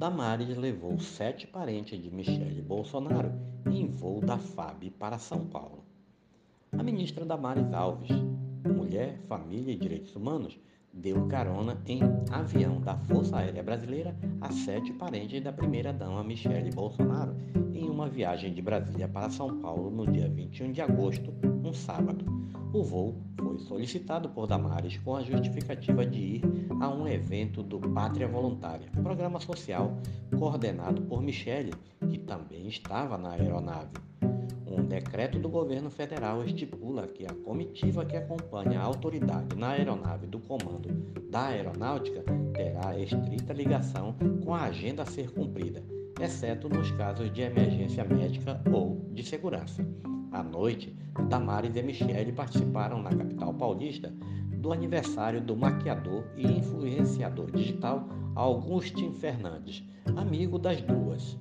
Damares levou sete parentes de Michele Bolsonaro em voo da FAB para São Paulo. A ministra Damares Alves, Mulher, Família e Direitos Humanos, deu carona em avião da Força Aérea Brasileira a sete parentes da primeira-dama Michele Bolsonaro em uma viagem de Brasília para São Paulo no dia 21 de agosto, um sábado. O voo foi solicitado por Damares com a justificativa de ir a um evento do Pátria Voluntária, programa social coordenado por Michele, que também estava na aeronave. Um decreto do governo federal estipula que a comitiva que acompanha a autoridade na aeronave do Comando da Aeronáutica terá estrita ligação com a agenda a ser cumprida, exceto nos casos de emergência médica ou de segurança. À noite, Damares e Michele participaram na capital paulista do aniversário do maquiador e influenciador digital Augustin Fernandes, amigo das duas.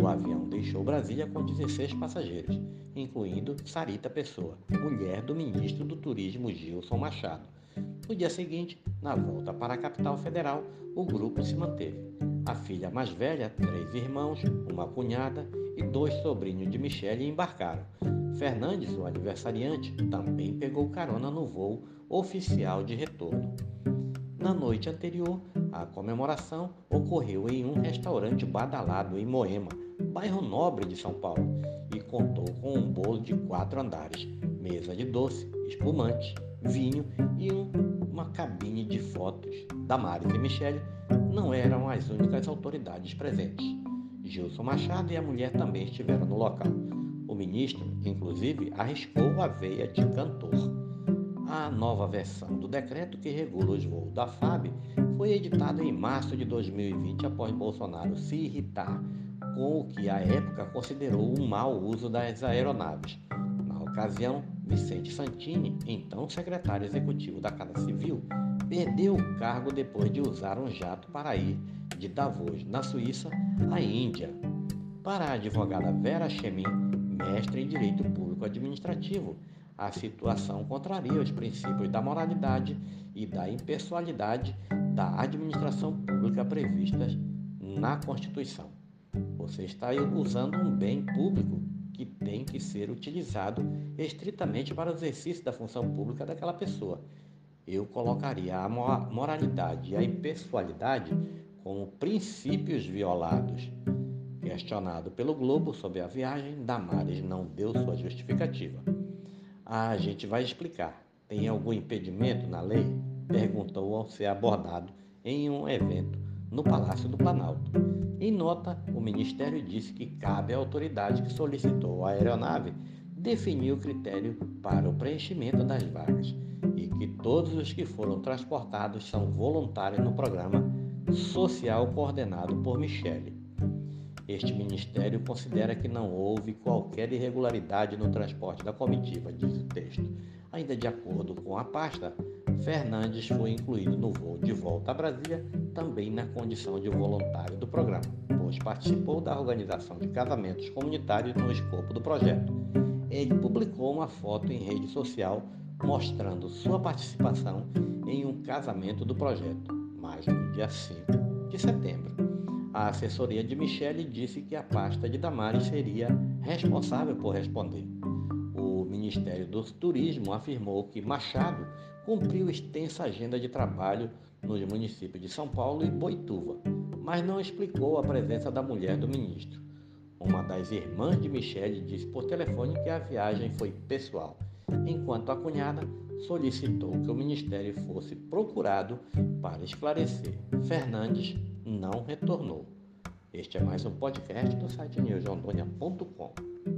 O avião deixou Brasília com 16 passageiros, incluindo Sarita Pessoa, mulher do ministro do Turismo Gilson Machado. No dia seguinte, na volta para a capital federal, o grupo se manteve. A filha mais velha, três irmãos, uma cunhada e dois sobrinhos de Michele embarcaram. Fernandes, o aniversariante, também pegou carona no voo oficial de retorno. Na noite anterior, a comemoração ocorreu em um restaurante badalado em Moema, bairro nobre de São Paulo, e contou com um bolo de quatro andares, mesa de doce, espumante, vinho e um, uma cabine de fotos. Damares e Michele não eram as únicas autoridades presentes. Gilson Machado e a mulher também estiveram no local. O ministro, inclusive, arriscou a veia de cantor. A nova versão do decreto que regula os voos da FAB foi editada em março de 2020 após Bolsonaro se irritar com o que à época considerou um mau uso das aeronaves. Na ocasião, Vicente Santini, então secretário executivo da Casa Civil, perdeu o cargo depois de usar um jato para ir de Davos, na Suíça, à Índia. Para a advogada Vera Chemin, mestre em Direito Público Administrativo, a situação contraria os princípios da moralidade e da impessoalidade da administração pública previstas na Constituição. Você está usando um bem público que tem que ser utilizado estritamente para o exercício da função pública daquela pessoa. Eu colocaria a moralidade e a impessoalidade como princípios violados. Questionado pelo Globo sobre a viagem, Damares não deu sua justificativa. A gente vai explicar. Tem algum impedimento na lei? Perguntou ao ser abordado em um evento no Palácio do Planalto. Em nota, o Ministério disse que cabe à autoridade que solicitou a aeronave definir o critério para o preenchimento das vagas e que todos os que foram transportados são voluntários no programa social coordenado por Michele. Este ministério considera que não houve qualquer irregularidade no transporte da comitiva, diz o texto. Ainda de acordo com a pasta, Fernandes foi incluído no voo de volta a Brasília também na condição de voluntário do programa, pois participou da organização de casamentos comunitários no escopo do projeto. Ele publicou uma foto em rede social mostrando sua participação em um casamento do projeto, mas no dia 5 de setembro. A assessoria de Michele disse que a pasta de Damares seria responsável por responder. Ministério do Turismo afirmou que Machado cumpriu extensa agenda de trabalho nos municípios de São Paulo e Boituva, mas não explicou a presença da mulher do ministro. Uma das irmãs de Michele disse por telefone que a viagem foi pessoal, enquanto a cunhada solicitou que o ministério fosse procurado para esclarecer. Fernandes não retornou. Este é mais um podcast do site newsrondônia.com.